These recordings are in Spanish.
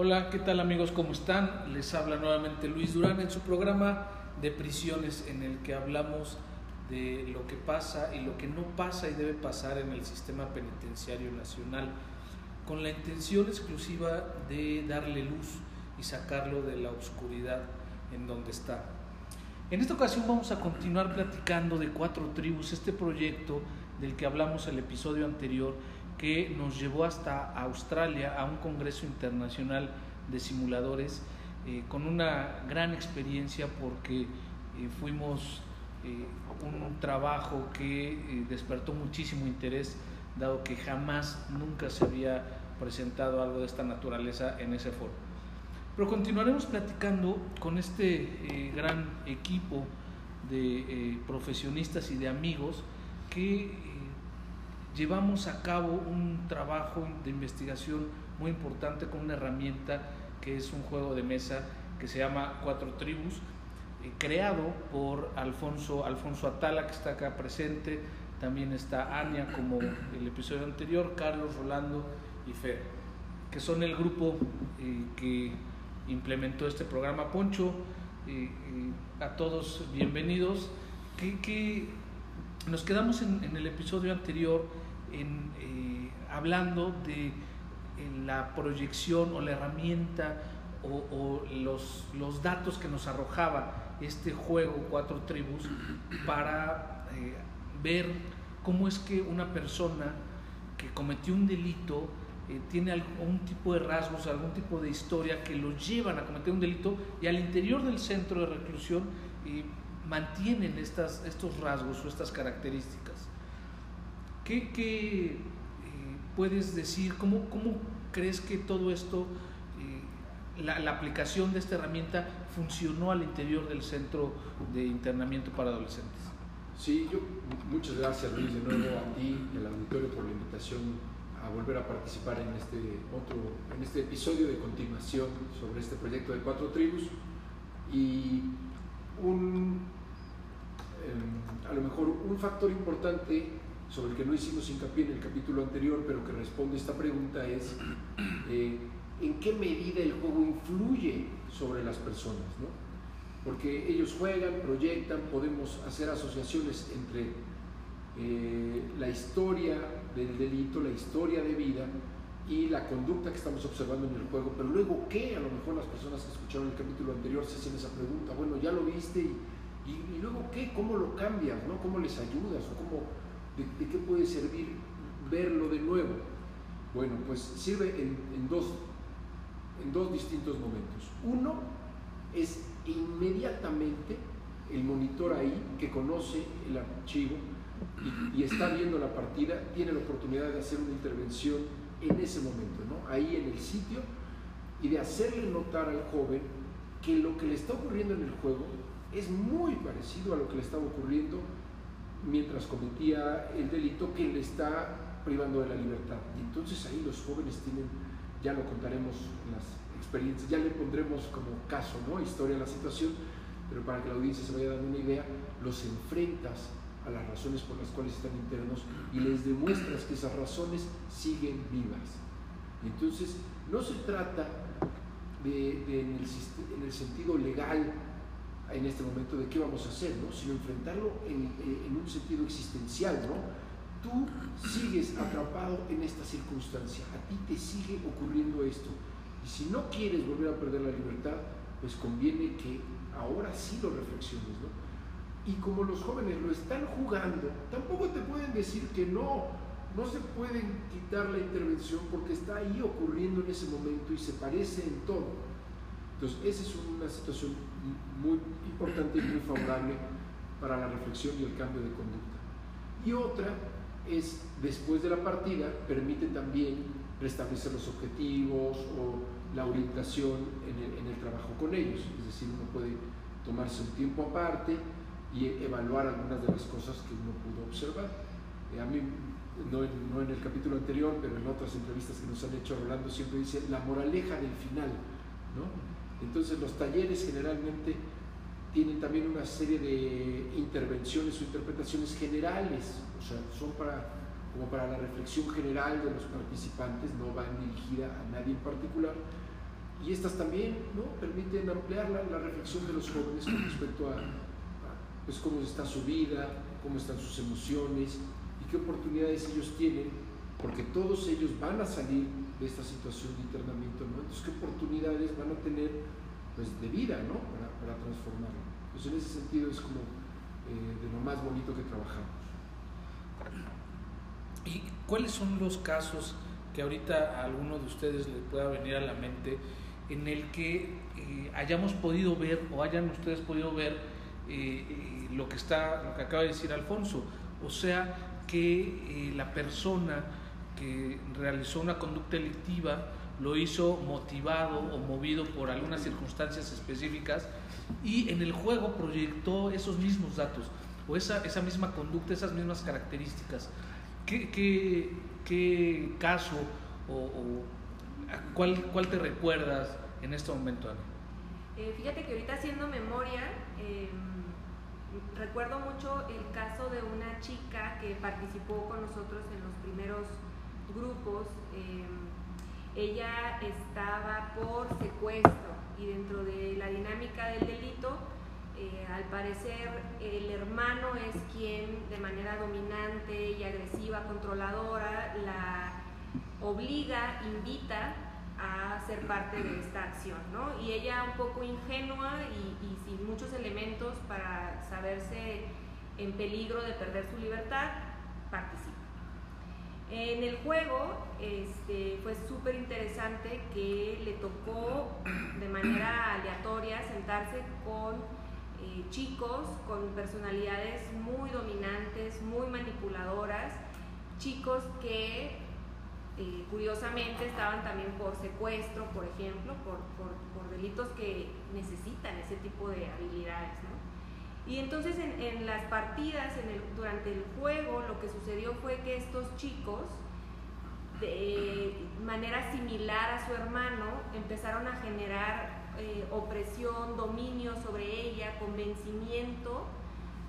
Hola, ¿qué tal amigos? ¿Cómo están? Les habla nuevamente Luis Durán en su programa de prisiones en el que hablamos de lo que pasa y lo que no pasa y debe pasar en el sistema penitenciario nacional, con la intención exclusiva de darle luz y sacarlo de la oscuridad en donde está. En esta ocasión vamos a continuar platicando de Cuatro Tribus, este proyecto del que hablamos el episodio anterior, que nos llevó hasta Australia a un congreso internacional de simuladores eh, con una gran experiencia porque eh, fuimos eh, un trabajo que despertó muchísimo interés dado que jamás nunca se había presentado algo de esta naturaleza en ese foro. Pero continuaremos platicando con este gran equipo de profesionistas y de amigos que llevamos a cabo un trabajo de investigación muy importante con una herramienta que es un juego de mesa que se llama Cuatro Tribus, eh, creado por Alfonso, Alfonso Atala, que está acá presente, también está Ania, como el episodio anterior, Carlos, Rolando y Fer, que son el grupo eh, que implementó este programa. Poncho, eh, a todos bienvenidos. Que, nos quedamos en, en el episodio anterior eh, hablando de la proyección o la herramienta o, los, los, datos que nos arrojaba este juego Cuatro Tribus para eh, ver cómo es que una persona que cometió un delito eh, tiene algún tipo de rasgos, algún tipo de historia que lo llevan a cometer un delito y al interior del centro de reclusión mantienen estas, estos rasgos o estas características. ¿Qué, eh, puedes decir? ¿Cómo, ¿Cómo, crees que todo esto, eh, la, aplicación de esta herramienta funcionó al interior del centro de internamiento para adolescentes? Sí, yo, muchas gracias Luis de nuevo a ti y al auditorio por la invitación a volver a participar en este otro, en este episodio de continuación sobre este proyecto de cuatro tribus y em, a lo mejor un factor importante sobre el que no hicimos hincapié en el capítulo anterior, pero que responde esta pregunta es eh, ¿en qué medida el juego influye sobre las personas? ¿no? Porque ellos juegan, proyectan, podemos hacer asociaciones entre eh, la historia del delito, la historia de vida y la conducta que estamos observando en el juego, pero luego qué, a lo mejor las personas que escucharon el capítulo anterior se hacen esa pregunta, bueno, ya lo viste y, y, luego qué, cómo lo cambias, ¿no? ¿Cómo les ayudas? ¿O cómo, ¿De, qué puede servir verlo de nuevo? Bueno, pues sirve en, dos, en dos distintos momentos. Uno es inmediatamente el monitor ahí que conoce el archivo y, está viendo la partida, tiene la oportunidad de hacer una intervención en ese momento, ¿no? ahí en el sitio, y de hacerle notar al joven que lo que le está ocurriendo en el juego es muy parecido a lo que le estaba ocurriendo mientras cometía el delito que le está privando de la libertad. Y entonces ahí los jóvenes tienen, ya lo contaremos las experiencias, ya le pondremos como caso, ¿no? Historia de la situación, pero para que la audiencia se vaya dando una idea, los enfrentas a las razones por las cuales están internos y les demuestras que esas razones siguen vivas. entonces no se trata de, en, el, en el sentido legal en este momento de qué vamos a hacer, ¿no? sino enfrentarlo en, eh, en, un sentido existencial. ¿no? Tú sigues atrapado en esta circunstancia, a ti te sigue ocurriendo esto. Y si no quieres volver a perder la libertad, pues conviene que ahora sí lo reflexiones. ¿no? Y como los jóvenes lo están jugando, tampoco te pueden decir que no, no se pueden quitar la intervención porque está ahí ocurriendo en ese momento y se parece en todo. Entonces, esa es una situación muy importante y muy favorable para la reflexión y el cambio de conducta. Y otra es, después de la partida, permite también restablecer los objetivos o la orientación en el, en el trabajo con ellos. Es decir, uno puede tomarse un tiempo aparte y evaluar algunas de las cosas que uno pudo observar. Eh, a mí, no en, no en, el capítulo anterior, pero en otras entrevistas que nos han hecho, Rolando siempre dice la moraleja del final. ¿no? Entonces los talleres generalmente tienen también una serie de intervenciones o interpretaciones generales, o sea, son para, como para la reflexión general de los participantes, no van dirigidas a nadie en particular. Y estas también ¿no? permiten ampliar la, la reflexión de los jóvenes con respecto a, pues cómo está su vida, cómo están sus emociones y qué oportunidades ellos tienen, porque todos ellos van a salir de esta situación de internamiento, ¿no? Entonces, ¿qué oportunidades van a tener pues, de vida, ¿no? Para, para transformarlo. Pues en ese sentido es como eh, de lo más bonito que trabajamos. ¿Y cuáles son los casos que ahorita a alguno de ustedes les pueda venir a la mente en el que eh, hayamos podido ver o hayan ustedes podido ver eh, lo que está, lo que acaba de decir Alfonso, o sea que eh, la persona que realizó una conducta delictiva lo hizo motivado o movido por algunas circunstancias específicas y en el juego proyectó esos mismos datos o esa, esa misma conducta, esas mismas características. ¿Qué, qué, qué caso o, o cuál, cuál, te recuerdas en este momento, Ana? Eh, fíjate que ahorita haciendo memoria, eh, recuerdo mucho el caso de una chica que participó con nosotros en los primeros grupos. Em, ella estaba por secuestro y dentro de la dinámica del delito, eh, al parecer el hermano es quien de manera dominante y agresiva, controladora, la obliga, invita a ser parte de esta acción, ¿no? Y ella un poco ingenua y, sin muchos elementos para saberse en peligro de perder su libertad, participa. En el juego este, fue súper interesante que le tocó de manera aleatoria sentarse con eh, chicos con personalidades muy dominantes, muy manipuladoras, chicos que eh, curiosamente estaban también por secuestro, por ejemplo, por, por, delitos que necesitan ese tipo de habilidades. ¿no? Y entonces en, las partidas, en el, durante el juego, lo que sucedió fue que estos chicos, de manera similar a su hermano, empezaron a generar eh, opresión, dominio sobre ella, convencimiento,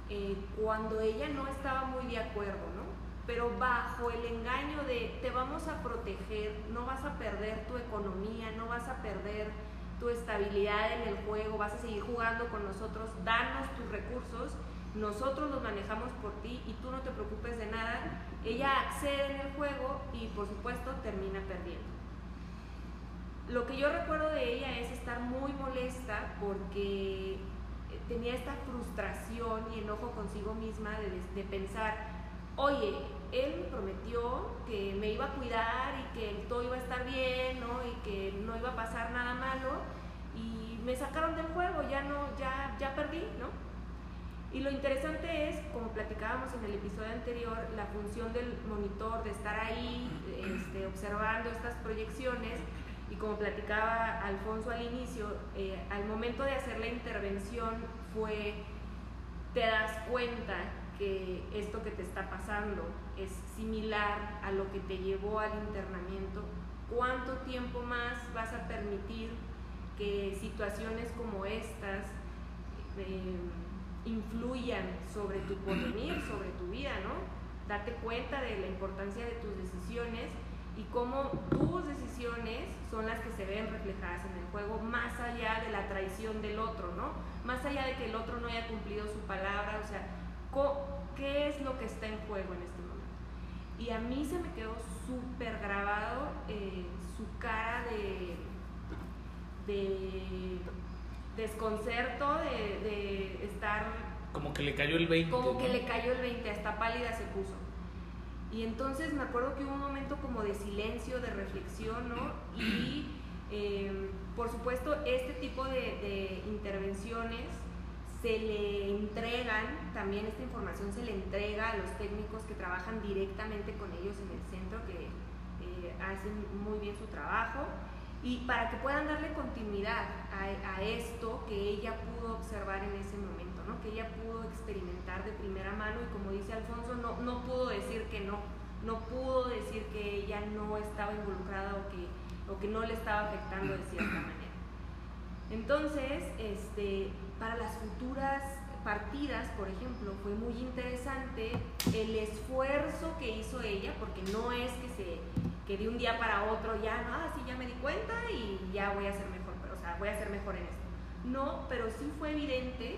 eh, cuando ella no estaba muy de acuerdo, ¿no? pero bajo el engaño de te vamos a proteger, no vas a perder tu economía, no vas a perder tu estabilidad en el juego, vas a seguir jugando con nosotros, danos tus recursos, nosotros los manejamos por ti y tú no te preocupes de nada. Ella accede en el juego y por supuesto termina perdiendo. Lo que yo recuerdo de ella es estar muy molesta porque tenía esta frustración y enojo consigo misma de, de pensar, oye, él prometió que me iba a cuidar y que todo iba a estar bien, ¿no? Y que no iba a pasar nada malo y me sacaron del juego, ya no, ya, ya perdí, ¿no? Y lo interesante es, como platicábamos en el episodio anterior, la función del monitor, de estar ahí este, observando estas proyecciones y como platicaba Alfonso al inicio, eh, al momento de hacer la intervención fue, te das cuenta que esto que te está pasando es similar a lo que te llevó al internamiento, ¿cuánto tiempo más vas a permitir que situaciones como estas eh, influyan sobre tu porvenir, sobre tu vida, ¿no? Date cuenta de la importancia de tus decisiones y cómo tus decisiones son las que se ven reflejadas en el juego, más allá de la traición del otro, ¿no? Más allá de que el otro no haya cumplido su palabra, o sea, ¿qué es lo que está en juego en este momento? Y a mí se me quedó súper grabado eh, su cara de, de desconcerto, de, estar... Como que le cayó el 20. Como que le cayó el 20, hasta pálida se puso. Y entonces me acuerdo que hubo un momento como de silencio, de reflexión, ¿no? Y eh, por supuesto este tipo de, de intervenciones se le entregan, también esta información se le entrega a los técnicos que trabajan directamente con ellos en el centro, que eh, hacen muy bien su trabajo. y para que puedan darle continuidad a, esto que ella pudo observar en ese momento, ¿no? que ella pudo experimentar de primera mano y como dice Alfonso, no, no pudo decir que no, no pudo decir que ella no estaba involucrada o que, o que no le estaba afectando de cierta manera. Entonces, este, para las futuras partidas, por ejemplo, fue muy interesante el esfuerzo que hizo ella, porque no es que se que de un día para otro ya, no, ah, sí, ya me di cuenta y ya voy a ser mejor, pero, o sea, voy a ser mejor en esto. No, pero sí fue evidente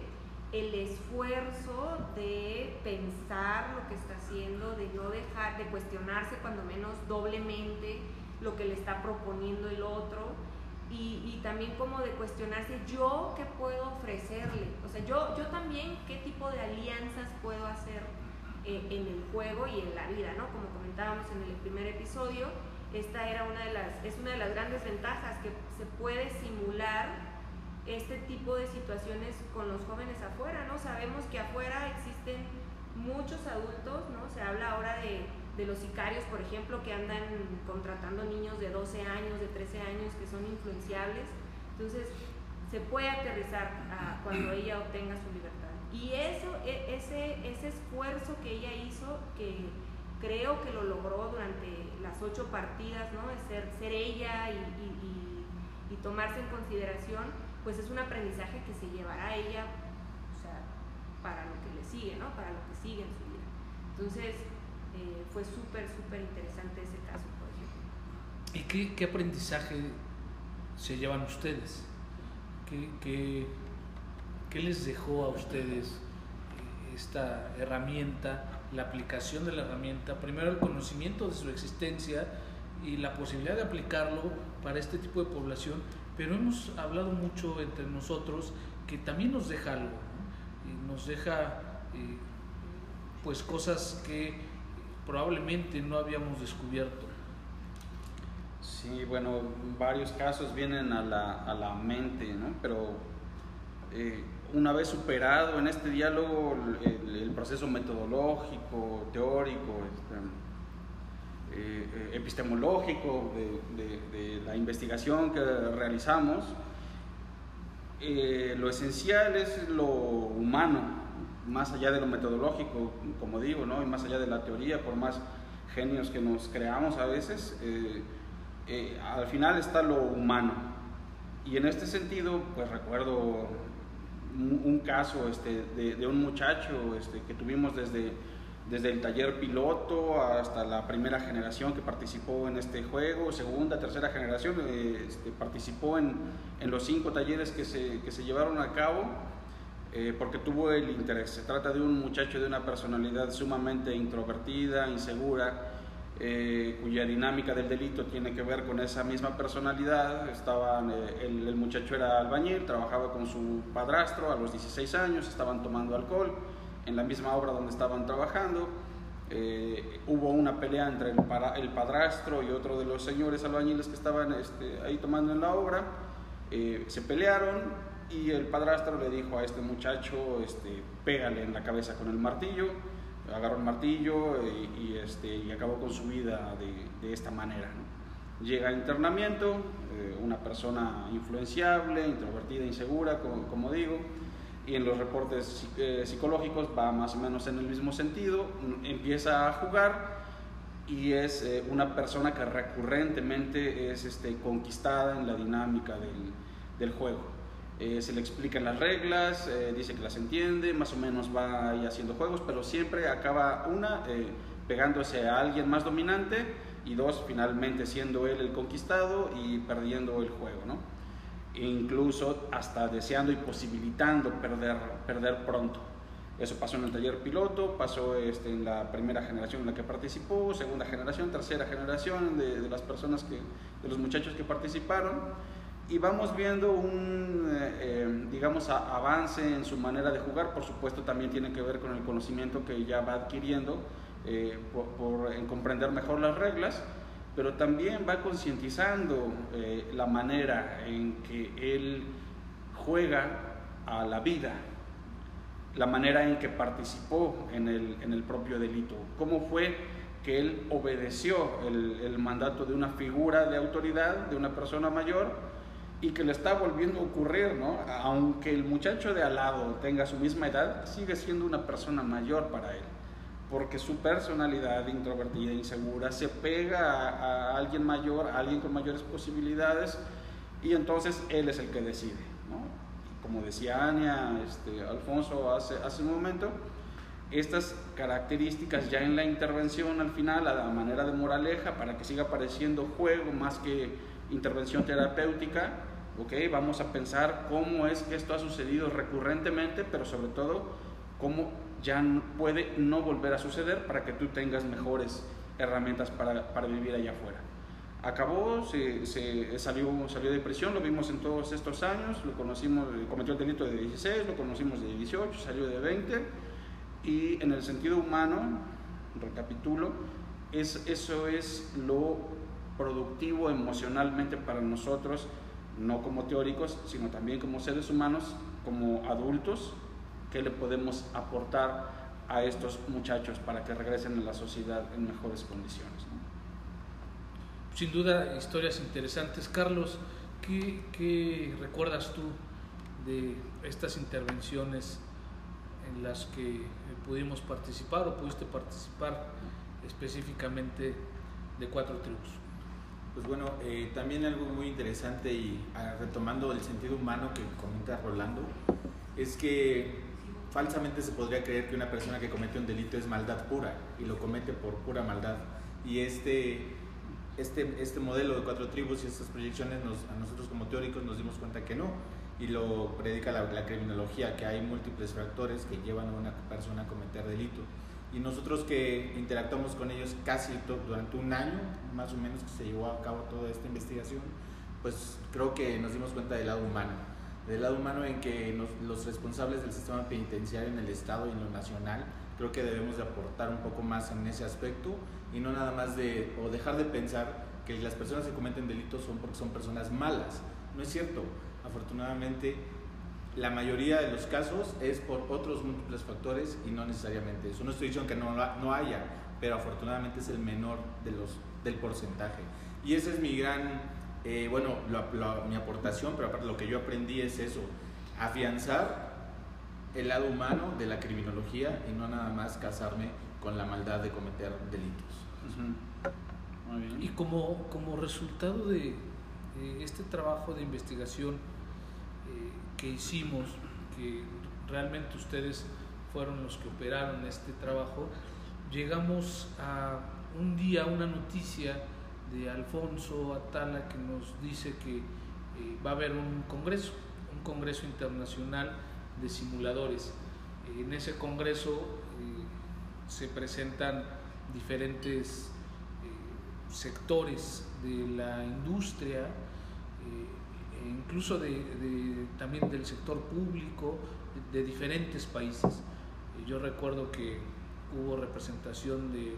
el esfuerzo de pensar lo que está haciendo, de no dejar, de cuestionarse cuando menos doblemente lo que le está proponiendo el otro y, también como de cuestionarse yo qué puedo ofrecerle, o sea, yo, yo también qué tipo de alianzas puedo hacer eh, en el juego y en la vida, ¿no? Como comentábamos en el primer episodio, esta era una de las, es una de las grandes ventajas que se puede simular este tipo de situaciones con los jóvenes afuera, ¿no? Sabemos que afuera existen muchos adultos, ¿no? Se habla ahora de de los sicarios, por ejemplo, que andan contratando niños de 12 años, de 13 años, que son influenciables. Entonces, se puede aterrizar cuando ella obtenga su libertad. Y eso, e, ese, ese esfuerzo que ella hizo, que creo que lo logró durante las ocho partidas, ¿no? ser, ser ella y, y, y, tomarse en consideración, pues es un aprendizaje que se llevará a ella o sea, para lo que le sigue, ¿no? para lo que sigue en su vida. Entonces, eh, fue súper, súper interesante ese caso, por ejemplo. ¿Y qué, qué aprendizaje se llevan ustedes? ¿Qué, qué, qué les dejó a ustedes esta herramienta, la aplicación de la herramienta? Primero el conocimiento de su existencia y la posibilidad de aplicarlo para este tipo de población, pero hemos hablado mucho entre nosotros que también nos deja algo, y nos deja eh, pues cosas que probablemente no habíamos descubierto. Sí, bueno, varios casos vienen a la, a la mente, ¿no? Pero eh, una vez superado en este diálogo el, proceso metodológico, teórico, este, eh, eh, epistemológico de, de, la investigación que realizamos, lo esencial es lo humano, más allá de lo metodológico, como digo, ¿no? y más allá de la teoría, por más genios que nos creamos a veces, eh, eh, al final está lo humano. Y en este sentido, pues recuerdo un, caso este, de, un muchacho este, que tuvimos desde, desde el taller piloto hasta la primera generación que participó en este juego, segunda, tercera generación, eh, este, participó en, en, los cinco talleres que se, que se llevaron a cabo eh, porque tuvo el interés. Se trata de un muchacho de una personalidad sumamente introvertida, insegura, eh, cuya dinámica del delito tiene que ver con esa misma personalidad. Estaban, eh, el, muchacho era albañil, trabajaba con su padrastro a los 16 años, estaban tomando alcohol en la misma obra donde estaban trabajando. hubo una pelea entre el, el, padrastro y otro de los señores albañiles que estaban este, ahí tomando en la obra. se pelearon, y el padrastro le dijo a este muchacho, este, pégale en la cabeza con el martillo, agarró el martillo y, este, y acabó con su vida de, de esta manera. Llega a internamiento, eh, una persona influenciable, introvertida, insegura, como, digo, y en los reportes eh, psicológicos va más o menos en el mismo sentido, empieza a jugar y es eh, una persona que recurrentemente es este, conquistada en la dinámica del, del juego. Eh, se le explican las reglas, eh, dice que las entiende, más o menos va ahí haciendo juegos, pero siempre acaba una eh, pegándose a alguien más dominante y dos finalmente siendo él el conquistado y perdiendo el juego, ¿no? E incluso hasta deseando y posibilitando perder, perder pronto. Eso pasó en el taller piloto, pasó este, en la primera generación en la que participó, segunda generación, tercera generación de, de las personas que, de los muchachos que participaron y vamos viendo un, eh, eh, digamos, avance en su manera de jugar. Por supuesto, también tiene que ver con el conocimiento que ya va adquiriendo eh, por, en comprender mejor las reglas, pero también va concientizando la manera en que él juega a la vida, la manera en que participó en el, en el propio delito, cómo fue que él obedeció el, el, mandato de una figura de autoridad, de una persona mayor, y que le está volviendo a ocurrir, ¿no? Aunque el muchacho de al lado tenga su misma edad, sigue siendo una persona mayor para él, porque su personalidad introvertida, insegura, se pega a, a alguien mayor, a alguien con mayores posibilidades, y entonces él es el que decide, ¿no? Como decía Ania, este, Alfonso hace, hace un momento, estas características ya en la intervención al final, a la manera de moraleja, para que siga pareciendo juego más que intervención terapéutica, ¿ok? Vamos a pensar cómo es que esto ha sucedido recurrentemente, pero sobre todo cómo ya puede no volver a suceder para que tú tengas mejores herramientas para, para vivir allá afuera. Acabó, se, se, salió, salió de prisión, lo vimos en todos estos años, lo conocimos, cometió el delito de 16, lo conocimos de 18, salió de 20 y en el sentido humano, recapitulo, es, eso es lo productivo emocionalmente para nosotros, no como teóricos, sino también como seres humanos, como adultos, que le podemos aportar a estos muchachos para que regresen a la sociedad en mejores condiciones. Sin duda, historias interesantes. Carlos, ¿qué, ¿qué, recuerdas tú de estas intervenciones en las que pudimos participar o pudiste participar específicamente de cuatro tribus? Pues bueno, eh, también algo muy interesante y ah, retomando el sentido humano que comenta Rolando, es que falsamente se podría creer que una persona que comete un delito es maldad pura y lo comete por pura maldad. Y este, este, este modelo de cuatro tribus y estas proyecciones nos, a nosotros como teóricos nos dimos cuenta que no. Y lo predica la, la criminología, que hay múltiples factores que llevan a una persona a cometer delito y nosotros que interactuamos con ellos casi durante un año, más o menos que se llevó a cabo toda esta investigación, pues creo que nos dimos cuenta del lado humano, del lado humano en que nos, los responsables del sistema penitenciario en el Estado y en lo nacional, creo que debemos de aportar un poco más en ese aspecto y no nada más de, o dejar de pensar que las personas que cometen delitos son porque son personas malas. No es cierto. Afortunadamente, la mayoría de los casos es por otros múltiples factores y no necesariamente eso. No estoy diciendo que no, no haya, pero afortunadamente es el menor de los, del porcentaje. Y ese es mi gran, eh, bueno, lo, lo, mi aportación, pero aparte lo que yo aprendí es eso, afianzar el lado humano de la criminología y no nada más casarme con la maldad de cometer delitos. Uh -huh. Muy bien. Y como, como resultado de, de este trabajo de investigación, que hicimos, que realmente ustedes fueron los que operaron este trabajo, llegamos a un día una noticia de Alfonso Atala que nos dice que eh, va a haber un congreso, un congreso internacional de simuladores. En ese congreso eh, se presentan diferentes eh, sectores de la industria, incluso de, también del sector público de, diferentes países. Yo recuerdo que hubo representación de eh,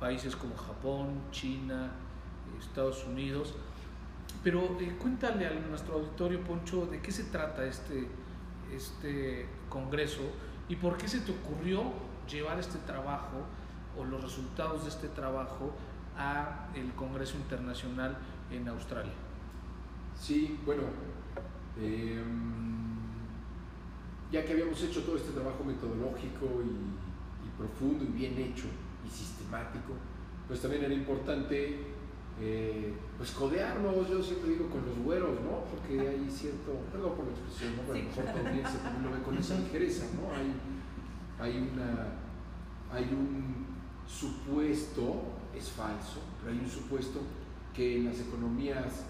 países como Japón, China, Estados Unidos. Pero eh, cuéntale a nuestro auditorio, Poncho, de qué se trata este, este congreso y por qué se te ocurrió llevar este trabajo o los resultados de este trabajo a el Congreso Internacional en Australia. Sí, bueno, eh, ya que habíamos hecho todo este trabajo metodológico y, profundo y bien hecho y sistemático, pues también era importante eh, pues codearnos, yo siempre digo con los güeros, ¿no? Porque hay cierto, perdón por la expresión, ¿no? Pero a lo mejor audiencia también lo ve con esa ligereza, ¿no? Hay, hay, una, hay un supuesto, es falso, pero hay un supuesto que en las economías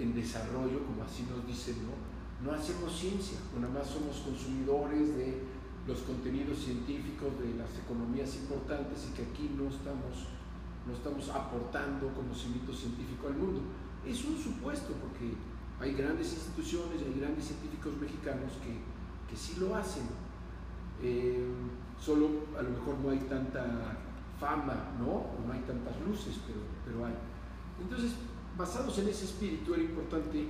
en desarrollo, como así nos dicen, ¿no? No hacemos ciencia, nada más somos consumidores de los contenidos científicos de las economías importantes y que aquí no estamos, no estamos aportando conocimiento científico al mundo. Es un supuesto porque hay grandes instituciones, hay grandes científicos mexicanos que, que sí lo hacen. Eh, solo a lo mejor no hay tanta fama, ¿no? No hay tantas luces, pero, pero hay. Entonces, basados en ese espíritu era importante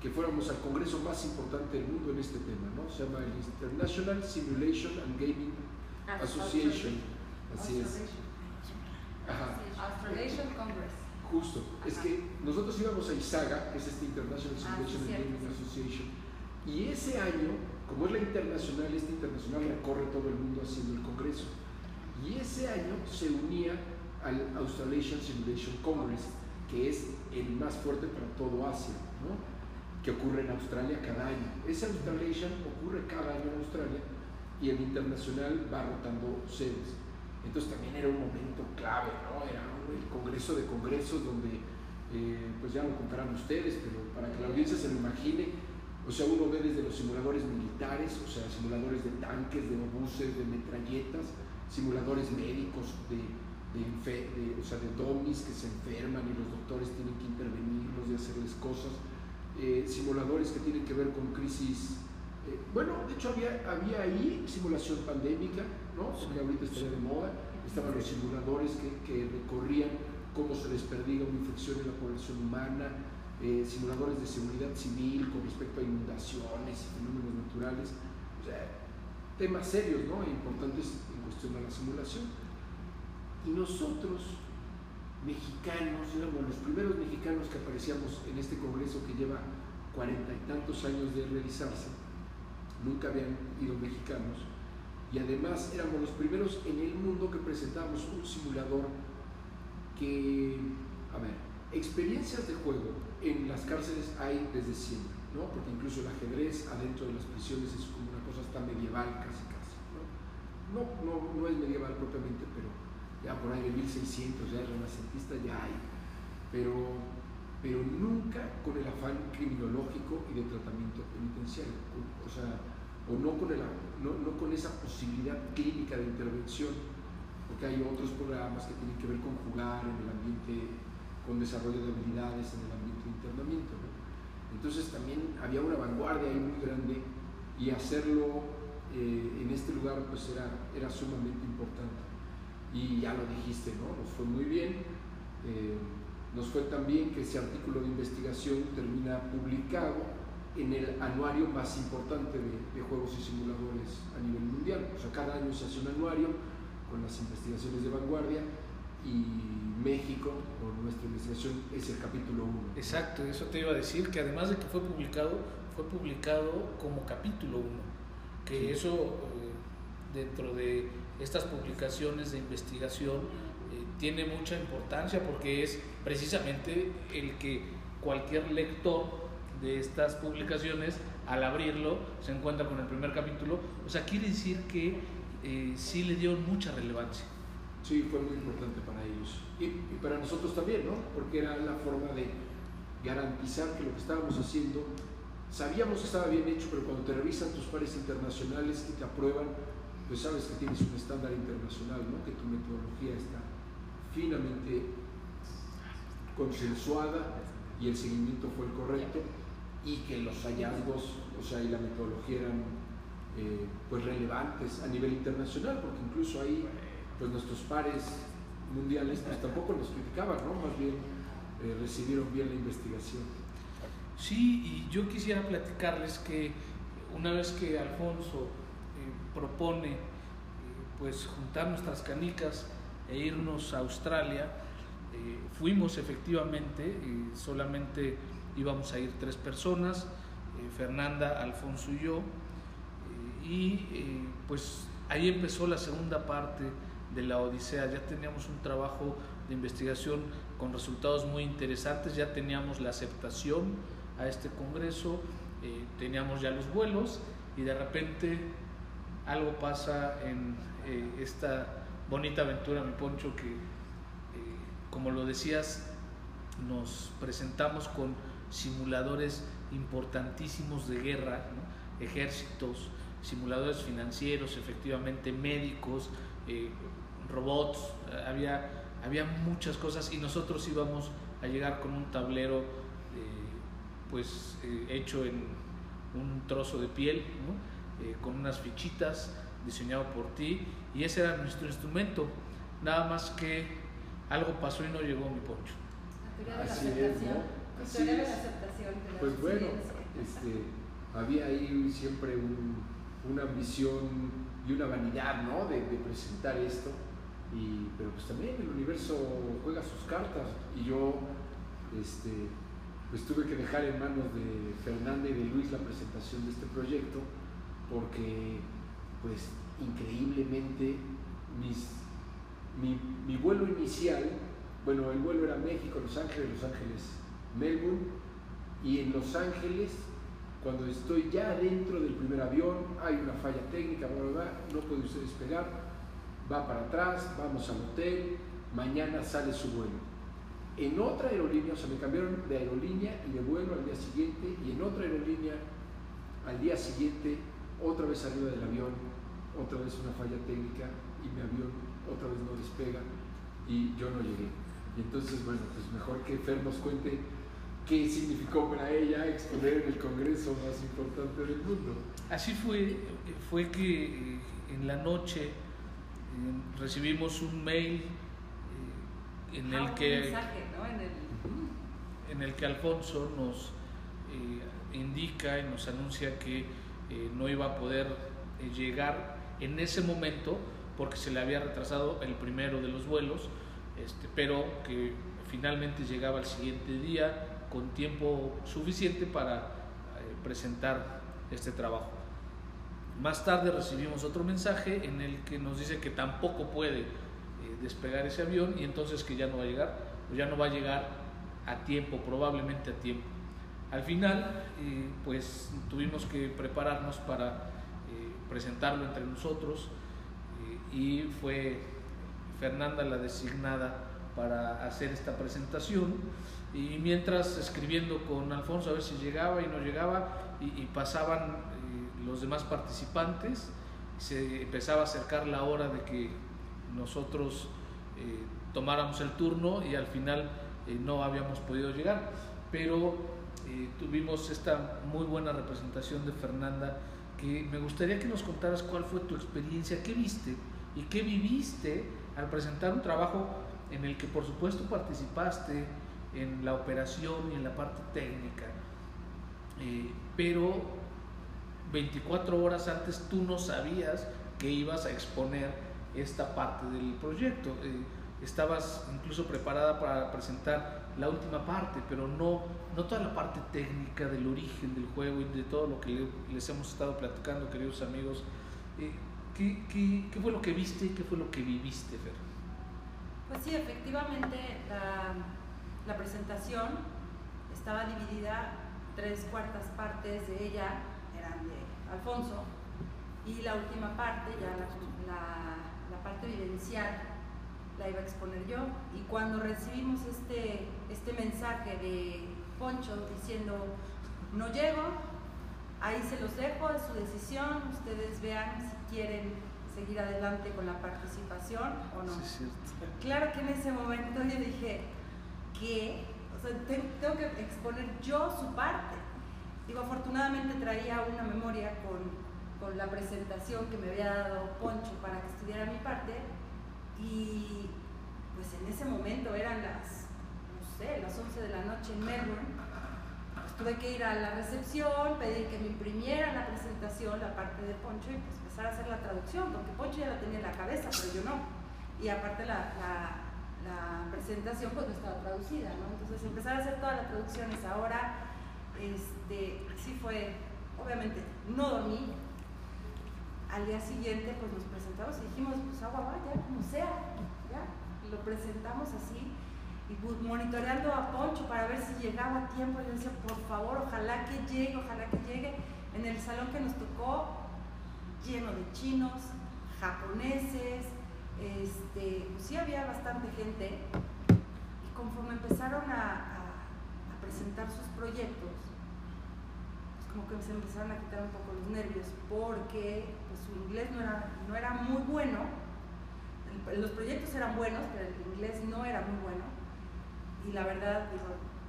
que fuéramos al congreso más importante del mundo en este tema, ¿no? Se llama el International Simulation and Gaming Association. Así es. Ajá. Australasian Congress. Justo, es que nosotros íbamos a ISAGA, que es este International Ah, Simulation and Gaming. Association, y ese año, como es la internacional, este internacional recorre todo el mundo haciendo el congreso, y ese año se unía al Australasian Simulation Congress, que es el más fuerte para todo Asia, ¿no? que ocurre en Australia cada año. Ese Australasian ocurre cada año en Australia y el internacional va rotando sedes. Entonces también era un momento clave, ¿no? Era el congreso de congresos donde, eh, pues ya lo contarán ustedes, pero para que la audiencia se lo imagine, o sea, uno ve desde los simuladores militares, o sea, simuladores de tanques, de obuses, de metralletas, simuladores médicos, de, de, de- o sea, de dummies que se enferman y los doctores tienen que intervenirlos y hacerles cosas, eh, simuladores que tienen que ver con crisis. eh, bueno, de hecho había, había ahí simulación pandémica, ¿no? Porque ahorita estaría de moda. Estaban los simuladores que, que recorrían cómo se desperdiga una infección en la población humana, eh, simuladores de seguridad civil con respecto a inundaciones y fenómenos naturales. O sea, temas serios, ¿no? E importantes en cuestión a la simulación. Y nosotros, mexicanos, éramos los primeros mexicanos que aparecíamos en este congreso que lleva cuarenta y tantos años de realizarse. Nunca habían ido mexicanos. Y además éramos los primeros en el mundo que presentábamos un simulador que, a ver, experiencias de juego en las cárceles hay desde siempre, ¿no? Porque incluso el ajedrez adentro de las prisiones es como una cosa hasta medieval casi casi, ¿no? No, no, no es medieval propiamente, pero ya por ahí de 1600, ya renacentista ya hay, pero, pero nunca con el afán criminológico y de tratamiento penitenciario, o sea, o no con, el, no, no con esa posibilidad clínica de intervención, porque hay otros programas que tienen que ver con jugar en el ambiente, con desarrollo de habilidades en el ambiente de internamiento. Entonces también había una vanguardia ahí muy grande y hacerlo eh, en este lugar pues era, era sumamente importante. Y ya lo dijiste, ¿no? Nos fue muy bien. eh, nos fue tan bien que ese artículo de investigación termina publicado en el anuario más importante de, de juegos y simuladores a nivel mundial. O sea, cada año se hace un anuario con las investigaciones de vanguardia y México, con nuestra investigación, es el capítulo 1. Exacto, eso te iba a decir, que además de que fue publicado, fue publicado como capítulo 1, que Sí. eso eh, dentro de estas publicaciones de investigación eh, tiene mucha importancia porque es precisamente el que cualquier lector de estas publicaciones al abrirlo se encuentra con el primer capítulo, o sea, quiere decir que eh, sí le dio mucha relevancia. Sí, fue muy importante para ellos. Y, y para nosotros también, ¿no? Porque era la forma de garantizar que lo que estábamos haciendo, sabíamos que estaba bien hecho, pero cuando te revisan tus pares internacionales y te aprueban, pues sabes que tienes un estándar internacional, ¿no? Que tu metodología está finamente consensuada y el seguimiento fue el correcto y que los hallazgos, o sea, y la metodología eran eh, pues relevantes a nivel internacional, porque incluso ahí pues nuestros pares mundiales pues tampoco nos criticaban, ¿no? Más bien eh, recibieron bien la investigación. Sí, y yo quisiera platicarles que una vez que Alfonso propone eh, pues juntar nuestras canicas e irnos a Australia, eh, fuimos efectivamente, eh, solamente íbamos a ir tres personas, Fernanda, Alfonso y yo, y pues ahí empezó la segunda parte de la Odisea, ya teníamos un trabajo de investigación con resultados muy interesantes, ya teníamos la aceptación a este congreso, teníamos ya los vuelos y de repente algo pasa en eh, esta bonita aventura, mi poncho, que eh, como lo decías, nos presentamos con simuladores importantísimos de guerra, ejércitos, simuladores financieros, efectivamente médicos, eh, robots, había, había muchas cosas y nosotros íbamos a llegar con un tablero pues hecho en un trozo de piel. Eh, con unas fichitas diseñado por ti y ese era nuestro instrumento, nada más que algo pasó y no llegó mi poncho. Así es. ¿no? Así es. Pues bueno, este, había ahí siempre un- una ambición y una vanidad, ¿no? De, de presentar esto. Y, pero pues también el universo juega sus cartas y yo este, pues tuve que dejar en manos de Fernanda y de Luis la presentación de este proyecto porque pues increíblemente mis, mi, vuelo inicial, bueno, el vuelo era México, Los Ángeles, Los Ángeles, Melbourne, y en Los Ángeles, cuando estoy ya dentro del primer avión, hay una falla técnica, bla, bla, bla, no puede usted despegar, va para atrás, vamos al hotel, mañana sale su vuelo. En otra aerolínea, o sea, me cambiaron de aerolínea y de vuelo al día siguiente, y en otra aerolínea al día siguiente, otra vez arriba del avión, otra vez una falla técnica y mi avión otra vez no despega y yo no llegué. Y entonces, bueno, pues mejor que Fer nos cuente qué significó para ella exponer en el congreso más importante del mundo. Así fue, fue que eh, en la noche eh, recibimos un mail eh, en Ah, el un que mensaje, ¿no? En el, en el que Alfonso nos eh, indica y nos anuncia que eh, no iba a poder eh, llegar en ese momento porque se le había retrasado el primero de los vuelos, este, pero que finalmente llegaba el siguiente día con tiempo suficiente para eh, presentar este trabajo. Más tarde recibimos otro mensaje en el que nos dice que tampoco puede despegar ese avión y entonces que ya no va a llegar, o ya no va a llegar a tiempo, probablemente a tiempo. Al final, eh, pues tuvimos que prepararnos para eh, presentarlo entre nosotros eh, y fue Fernanda la designada para hacer esta presentación. Y mientras escribiendo con Alfonso a ver si llegaba y no llegaba y, pasaban los demás participantes, se empezaba a acercar la hora de que nosotros tomáramos el turno y al final no habíamos podido llegar, pero tuvimos esta muy buena representación de Fernanda que me gustaría que nos contaras cuál fue tu experiencia, qué viste y qué viviste al presentar un trabajo en el que por supuesto participaste en la operación y en la parte técnica, eh, pero 24 horas antes tú no sabías que ibas a exponer esta parte del proyecto. Eh, estabas incluso preparada para presentar la última parte, pero no, no toda la parte técnica del origen del juego y de todo lo que le- les hemos estado platicando, queridos amigos. Eh, ¿qué, qué, qué fue lo que viste y qué fue lo que viviste, Fer? Pues sí, efectivamente la, la presentación estaba dividida, tres cuartas partes de ella eran de Alfonso y la última parte, ya la, la- la parte vivencial, la iba a exponer yo. Y cuando recibimos este, este mensaje de Poncho diciendo, no llego, ahí se los dejo, es su decisión, ustedes vean si quieren seguir adelante con la participación o no. Sí. Claro que en ese momento yo dije, ¿qué? O sea, te- tengo que exponer yo su parte. Digo, afortunadamente traía una memoria con, con la presentación que me había dado Poncho para que estudiara mi parte y pues en ese momento eran las, sé, las 11 de la noche en Melbourne. Pues tuve que ir a la recepción, pedir que me imprimieran la presentación, la parte de Poncho y pues empezar a hacer la traducción, porque Poncho ya la tenía en la cabeza, pero yo no. Y aparte la, presentación pues no estaba traducida, ¿no? Entonces empezar a hacer todas las traducciones ahora, este, sí fue, obviamente, no dormí. Al día siguiente pues nos presentamos y dijimos, pues agua va, ya como sea, ya. Lo presentamos así y monitoreando a Poncho para ver si llegaba a tiempo. Yo decía, por favor, ojalá que llegue, ojalá que llegue. En el salón que nos tocó, lleno de chinos, japoneses, este, pues sí había bastante gente. Y conforme empezaron a, presentar sus proyectos, pues como que se empezaron a quitar un poco los nervios porque pues, su inglés no era, no era muy bueno. Los proyectos eran buenos, pero el inglés no era muy bueno. Y la verdad, digo,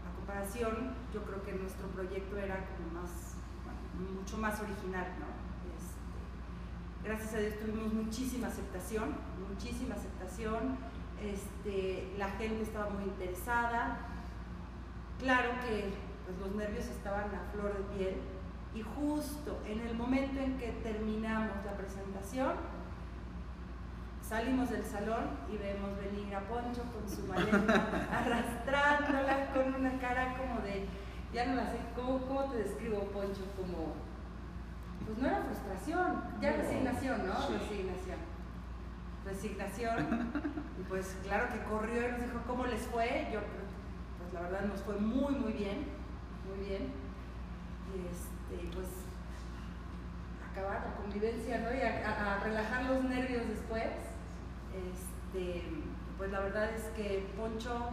a comparación, yo creo que nuestro proyecto era como más, mucho más original, ¿no? Este, gracias a Dios tuvimos muchísima aceptación, muchísima aceptación. Este, la gente estaba muy interesada. Claro que pues, los nervios estaban a flor de piel y justo en el momento en que terminamos la presentación salimos del salón y vemos venir a Poncho con su maleta, arrastrándola con una cara como de, ya no la sé, ¿cómo, cómo te describo Poncho? Como, pues no era frustración, ya resignación, ¿no? Resignación. Resignación. Y pues claro que corrió y nos dijo cómo les fue. Yo, pues la verdad nos fue muy, muy bien, muy bien. Y este, pues acabar la convivencia, ¿no? Y a, a relajar los nervios después. Este, pues la verdad es que Poncho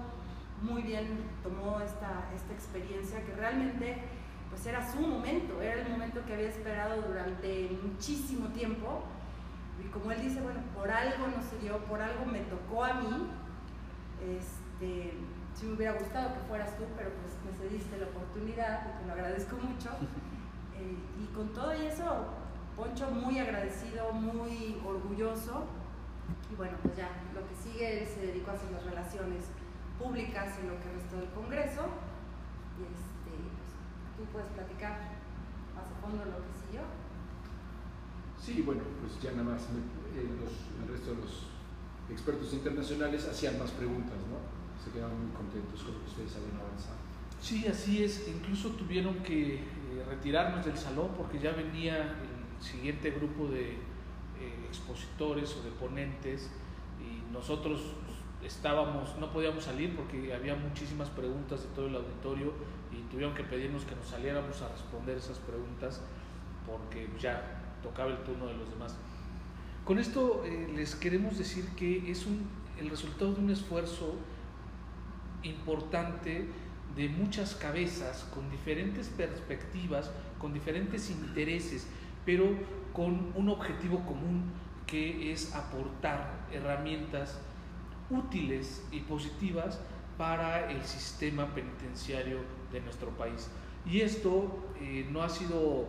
muy bien tomó esta, esta experiencia que realmente pues era su momento, era el momento que había esperado durante muchísimo tiempo. Y como él dice, bueno, por algo no se dio, por algo me tocó a mí. Este, si me hubiera gustado que fueras tú, pero pues me cediste la oportunidad, y te lo agradezco mucho. Eh, y con todo eso, Poncho muy agradecido, muy orgulloso y bueno, pues ya, lo que sigue, él se dedicó a hacer las relaciones públicas en lo que restó del Congreso. Y este, pues, tú puedes platicar más a fondo lo que siguió. Sí, bueno, pues ya nada más eh, los, el resto de los expertos internacionales hacían más preguntas, ¿no? Se quedaban muy contentos con lo que ustedes habían avanzado. Sí, así es. Incluso tuvieron que eh, retirarnos del salón porque ya venía el siguiente grupo de expositores o de ponentes y nosotros estábamos, no podíamos salir porque había muchísimas preguntas de todo el auditorio y tuvieron que pedirnos que nos saliéramos a responder esas preguntas porque ya tocaba el turno de los demás. Con esto eh, les queremos decir que es un, el resultado de un esfuerzo importante de muchas cabezas con diferentes perspectivas, con diferentes intereses, pero con un objetivo común que es aportar herramientas útiles y positivas para el sistema penitenciario de nuestro país. Y esto eh, no ha sido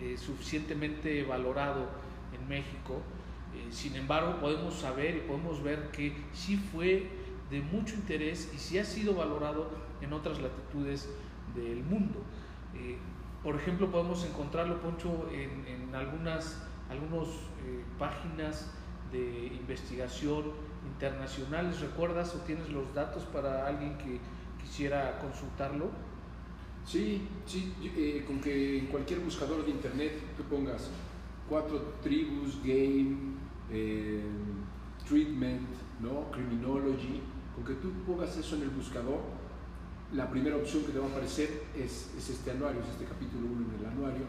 eh, suficientemente valorado en México, eh, sin embargo podemos saber y podemos ver que sí fue de mucho interés y sí ha sido valorado en otras latitudes del mundo. Por ejemplo, podemos encontrarlo, Poncho, en, algunas algunos, eh, páginas de investigación internacionales. ¿Recuerdas o tienes los datos para alguien que quisiera consultarlo? Sí, sí, eh, con que en cualquier buscador de internet tú pongas cuatro tribus, game, eh, treatment, ¿no? criminology, con que tú pongas eso en el buscador, la primera opción que te va a aparecer es, es este anuario, es este capítulo 1 en el anuario,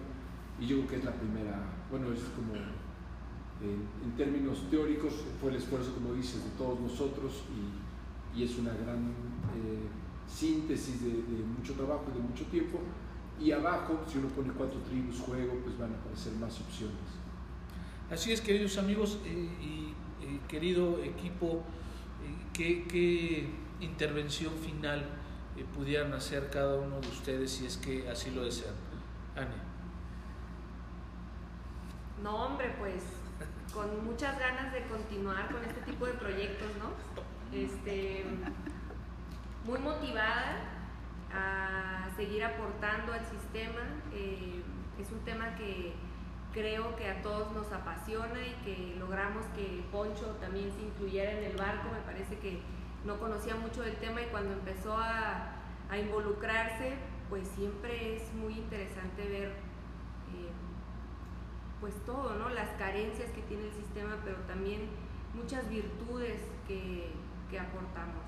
y yo creo que es la primera, bueno, es como, en términos teóricos, fue el esfuerzo, como dices, de todos nosotros, y, y es una gran eh, síntesis de, mucho trabajo y de mucho tiempo, y abajo, si uno pone cuatro tribus, juego, pues van a aparecer más opciones. Así es, queridos amigos eh, y eh, querido equipo, ¿qué, ¿qué intervención final? Eh, pudieran hacer cada uno de ustedes si es que así lo desean. Ani. No, hombre, pues con muchas ganas de continuar con este tipo de proyectos, ¿no? Este, muy motivada a seguir aportando al sistema. Eh, es un tema que creo que a todos nos apasiona y que logramos que Poncho también se incluyera en el barco. Me parece que no conocía mucho del tema y cuando empezó a, involucrarse, pues siempre es muy interesante ver eh, pues todo, ¿no? Las carencias que tiene el sistema, pero también muchas virtudes que, aportamos.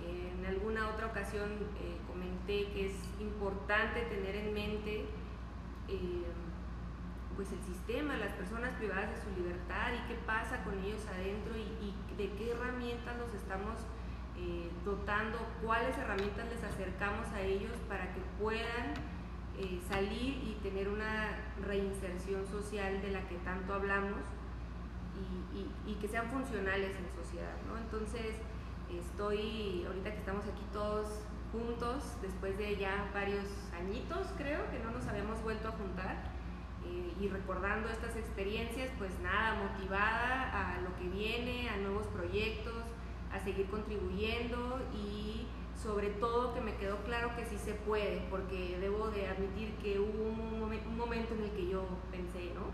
Eh, en alguna otra ocasión eh, comenté que es importante tener en mente pues el sistema, las personas privadas de su libertad y qué pasa con ellos adentro y, y de qué herramientas los estamos eh, dotando cuáles herramientas les acercamos a ellos para que puedan eh, salir y tener una reinserción social de la que tanto hablamos y, y, que sean funcionales en sociedad. ¿no? Entonces, estoy, ahorita que estamos aquí todos juntos, después de ya varios añitos creo que no nos habíamos vuelto a juntar, eh, y recordando estas experiencias, pues nada, motivada a lo que viene, a nuevos proyectos, a seguir contribuyendo y sobre todo que me quedó claro que sí se puede, porque debo de admitir que hubo un, momento en el que yo pensé, ¿no?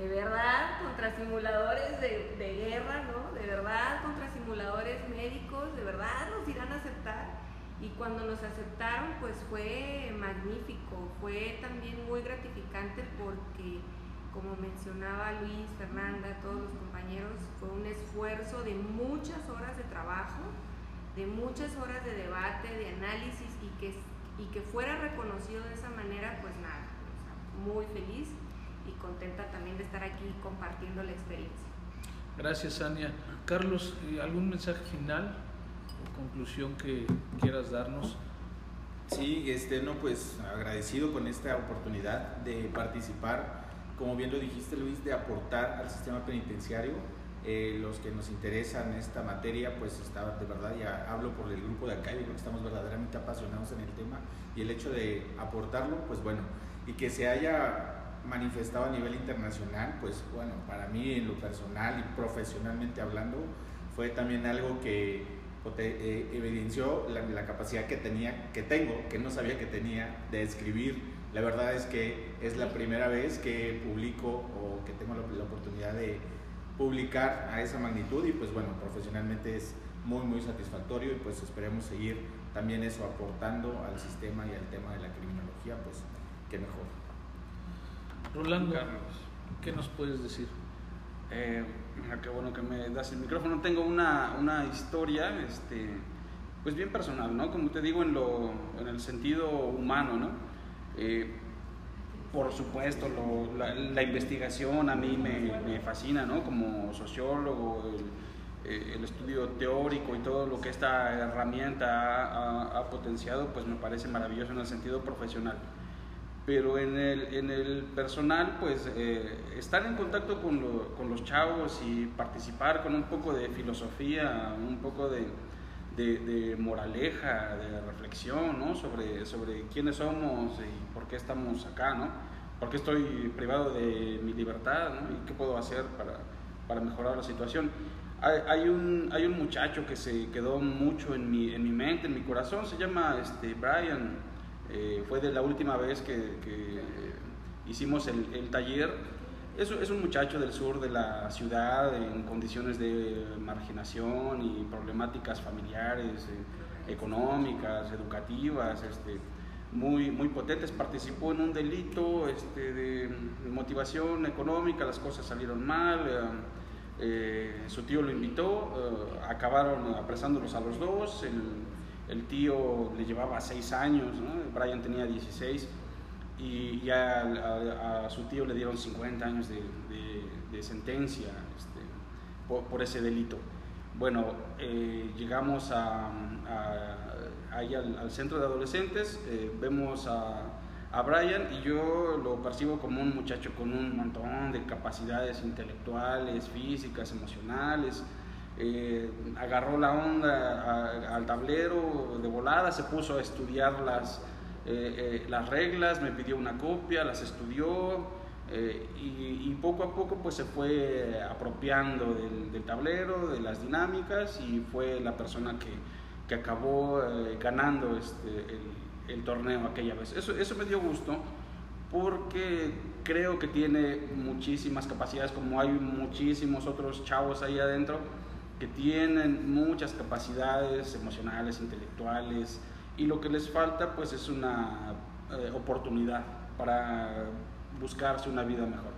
De verdad contra simuladores de, de guerra, ¿no? De verdad contra simuladores médicos, de verdad nos irán a aceptar. Y cuando nos aceptaron, pues fue magnífico, fue también muy gratificante porque, como mencionaba Luis, Fernanda, todos los compañeros, fue un esfuerzo de muchas horas de trabajo, de muchas horas de debate, de análisis y que, y que fuera reconocido de esa manera, pues nada, muy feliz y contenta también de estar aquí compartiendo la experiencia. Gracias, Ania. Carlos, ¿algún mensaje final o conclusión que quieras darnos? Sí, este, no, pues agradecido con esta oportunidad de participar, como bien lo dijiste Luis, de aportar al sistema penitenciario. Eh, los que nos interesan esta materia, pues está, de verdad, ya hablo por el grupo de acá y que estamos verdaderamente apasionados en el tema y el hecho de aportarlo, pues bueno, y que se haya manifestado a nivel internacional, pues bueno, para mí en lo personal y profesionalmente hablando, fue también algo que pues, eh, evidenció la, capacidad que tenía, que tengo, que no sabía que tenía, de escribir. La verdad es que es la primera vez que publico o que tengo la, la oportunidad de publicar a esa magnitud y pues bueno, profesionalmente es muy muy satisfactorio y pues esperemos seguir también eso aportando al sistema y al tema de la criminología, pues qué mejor. Rolando, ¿qué nos puedes decir? Eh, qué bueno que me das el micrófono. Tengo una, una, historia, este, pues bien personal, ¿no? Como te digo, en, lo, en el sentido humano, ¿no? Eh, por supuesto, lo, la, investigación a mí me, me, fascina, ¿no? Como sociólogo, el, eh, el, estudio teórico y todo lo que esta herramienta ha, ha, potenciado, pues me parece maravilloso en el sentido profesional pero en el, en el personal, pues eh, estar en contacto con, con, los chavos y participar con un poco de filosofía, un poco de, de, moraleja, de reflexión, ¿no? Sobre, sobre quiénes somos y por qué estamos acá, ¿no? ¿Por qué estoy privado de mi libertad, ¿no? ¿Y qué puedo hacer para, para mejorar la situación? Hay, hay, un, hay un muchacho que se quedó mucho en mi, en mi mente, en mi corazón, se llama este, Brian eh, fue de la última vez que, hicimos el, taller. Es, es, un muchacho del sur de la ciudad en condiciones de marginación y problemáticas familiares, eh, económicas, educativas, este, muy, muy potentes. Participó en un delito este, de motivación económica, las cosas salieron mal. Eh, su tío lo invitó, acabaron apresándolos a los dos. El, el tío le llevaba seis años, Brian tenía 16 y ya a, su tío le dieron 50 años de, sentencia este, por, ese delito. Bueno, eh, llegamos a, ahí al, centro de adolescentes, eh, vemos a, a Brian y yo lo percibo como un muchacho con un montón de capacidades intelectuales, físicas, emocionales, eh, agarró la onda al tablero de volada, se puso a estudiar las, eh, eh, las reglas, me pidió una copia, las estudió y, poco a poco pues se fue apropiando del, tablero, de las dinámicas y fue la persona que, que acabó ganando este, el, el, torneo aquella vez. Eso, eso me dio gusto porque creo que tiene muchísimas capacidades como hay muchísimos otros chavos ahí adentro que tienen muchas capacidades emocionales, intelectuales, y lo que les falta pues es una eh, oportunidad para buscarse una vida mejor.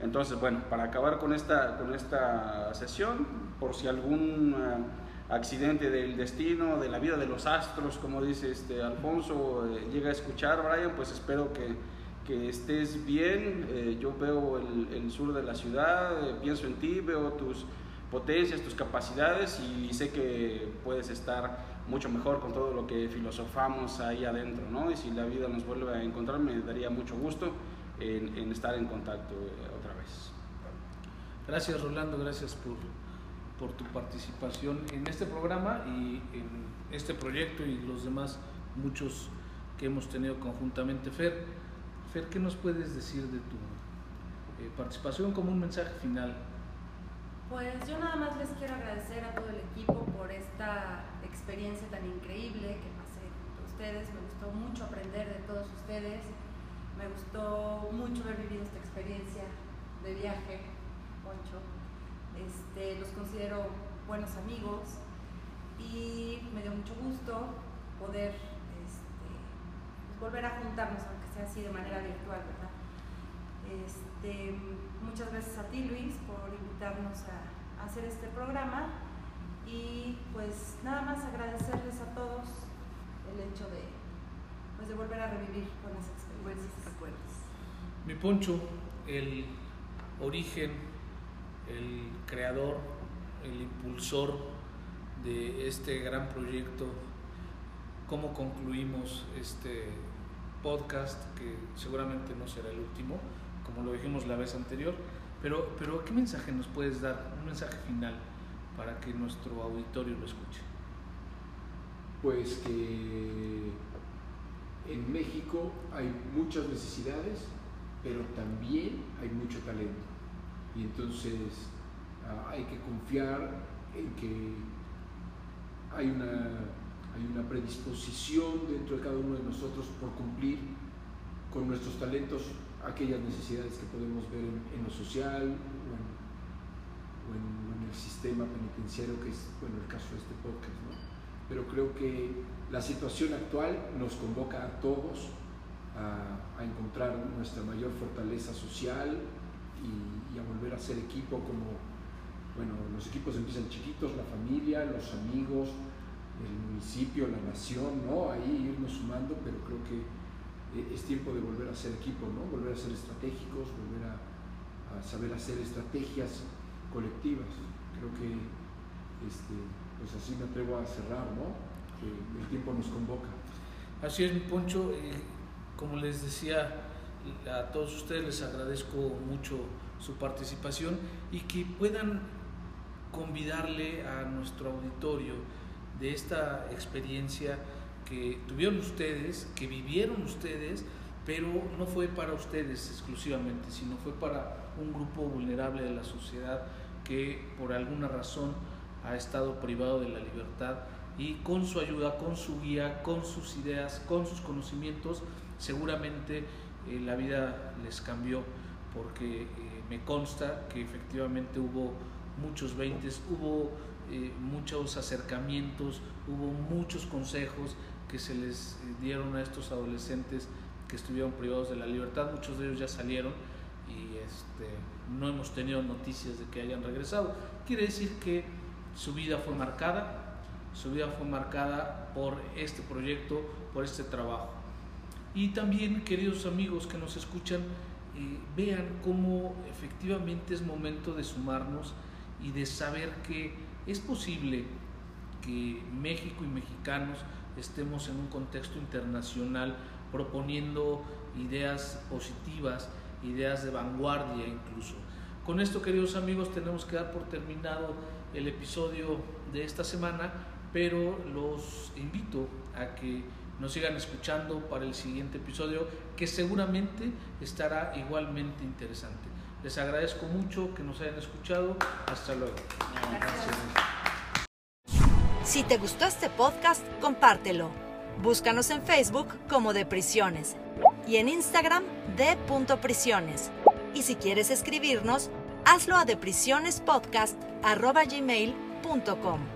Entonces, bueno, para acabar con esta, con esta sesión, por si algún eh, accidente del destino, de la vida de los astros, como dice este Alfonso, eh, llega a escuchar, Brian, pues espero que, que estés bien. yo veo el, el, sur de la ciudad, pienso en ti, veo tus potencias, tus capacidades y sé que puedes estar mucho mejor con todo lo que filosofamos ahí adentro, ¿no? Y si la vida nos vuelve a encontrar, me daría mucho gusto en, estar en contacto eh, otra vez. Gracias Rolando, gracias por, por tu participación en este programa y en este proyecto y los demás muchos que hemos tenido conjuntamente. Fer, Fer ¿qué nos puedes decir de tu eh, participación como un mensaje final? Pues yo nada más les quiero agradecer a todo el equipo por esta experiencia tan increíble que pasé con ustedes. Me gustó mucho aprender de todos ustedes. Me gustó mucho haber vivido esta experiencia de viaje, Poncho. Este, los considero buenos amigos y me dio mucho gusto poder este, pues, volver a juntarnos, aunque sea así de manera virtual, ¿verdad? Este, muchas gracias a ti, Luis, por invitarnos a hacer este programa y pues nada más agradecerles a todos el hecho de, pues, de volver a revivir buenas experiencias. Mi Poncho, el origen, el creador, el impulsor de este gran proyecto, cómo concluimos este podcast, que seguramente no será el último, como lo dijimos la vez anterior, pero, pero ¿qué mensaje nos puedes dar? Un mensaje final para que nuestro auditorio lo escuche. Pues que en México hay muchas necesidades, pero también hay mucho talento. Y entonces ah, hay que confiar en que hay una, hay una predisposición dentro de cada uno de nosotros por cumplir con nuestros talentos aquellas necesidades que podemos ver en, lo social o en, sistema penitenciario, que es bueno, el caso de este podcast. ¿no? Pero creo que la situación actual nos convoca a todos a, encontrar nuestra mayor fortaleza social y, a volver a ser equipo como, bueno, los equipos empiezan chiquitos, la familia, los amigos, el municipio, la nación, ¿no? Ahí irnos sumando, pero creo que eh, es tiempo de volver a ser equipo, ¿no? Volver a ser estratégicos, volver a, a saber hacer estrategias colectivas. Creo que este, pues así me atrevo a cerrar, ¿no? Que el tiempo nos convoca. Así es, mi Poncho. Eh, como les decía a todos ustedes, les agradezco mucho su participación y que puedan convidarle a nuestro auditorio de esta experiencia que tuvieron ustedes, que vivieron ustedes, pero no fue para ustedes exclusivamente, sino fue para un grupo vulnerable de la sociedad que por alguna razón ha estado privado de la libertad y con su ayuda, con su guía, con sus ideas, con sus conocimientos, seguramente eh, la vida les cambió porque eh, me consta que efectivamente hubo muchos veintes, hubo eh, muchos acercamientos, hubo muchos consejos que se les dieron a estos adolescentes que estuvieron privados de la libertad, muchos de ellos ya salieron este, no hemos tenido noticias de que hayan regresado. Quiere decir que su vida fue marcada, su vida fue marcada por este proyecto, por este trabajo. Y también, queridos amigos que nos escuchan, eh, vean cómo efectivamente es momento de sumarnos y de saber que es posible que México y mexicanos estemos en un contexto internacional proponiendo ideas positivas, ideas de vanguardia incluso. Con esto, queridos amigos, tenemos que dar por terminado el episodio de esta semana, pero los invito a que nos sigan escuchando para el siguiente episodio, que seguramente estará igualmente interesante. Les agradezco mucho que nos hayan escuchado. Hasta luego. Si te gustó este podcast, compártelo. Búscanos en Facebook como De Prisiones y en Instagram de Prisiones. Y si quieres escribirnos, hazlo a deprisionespodcast.gmail.com.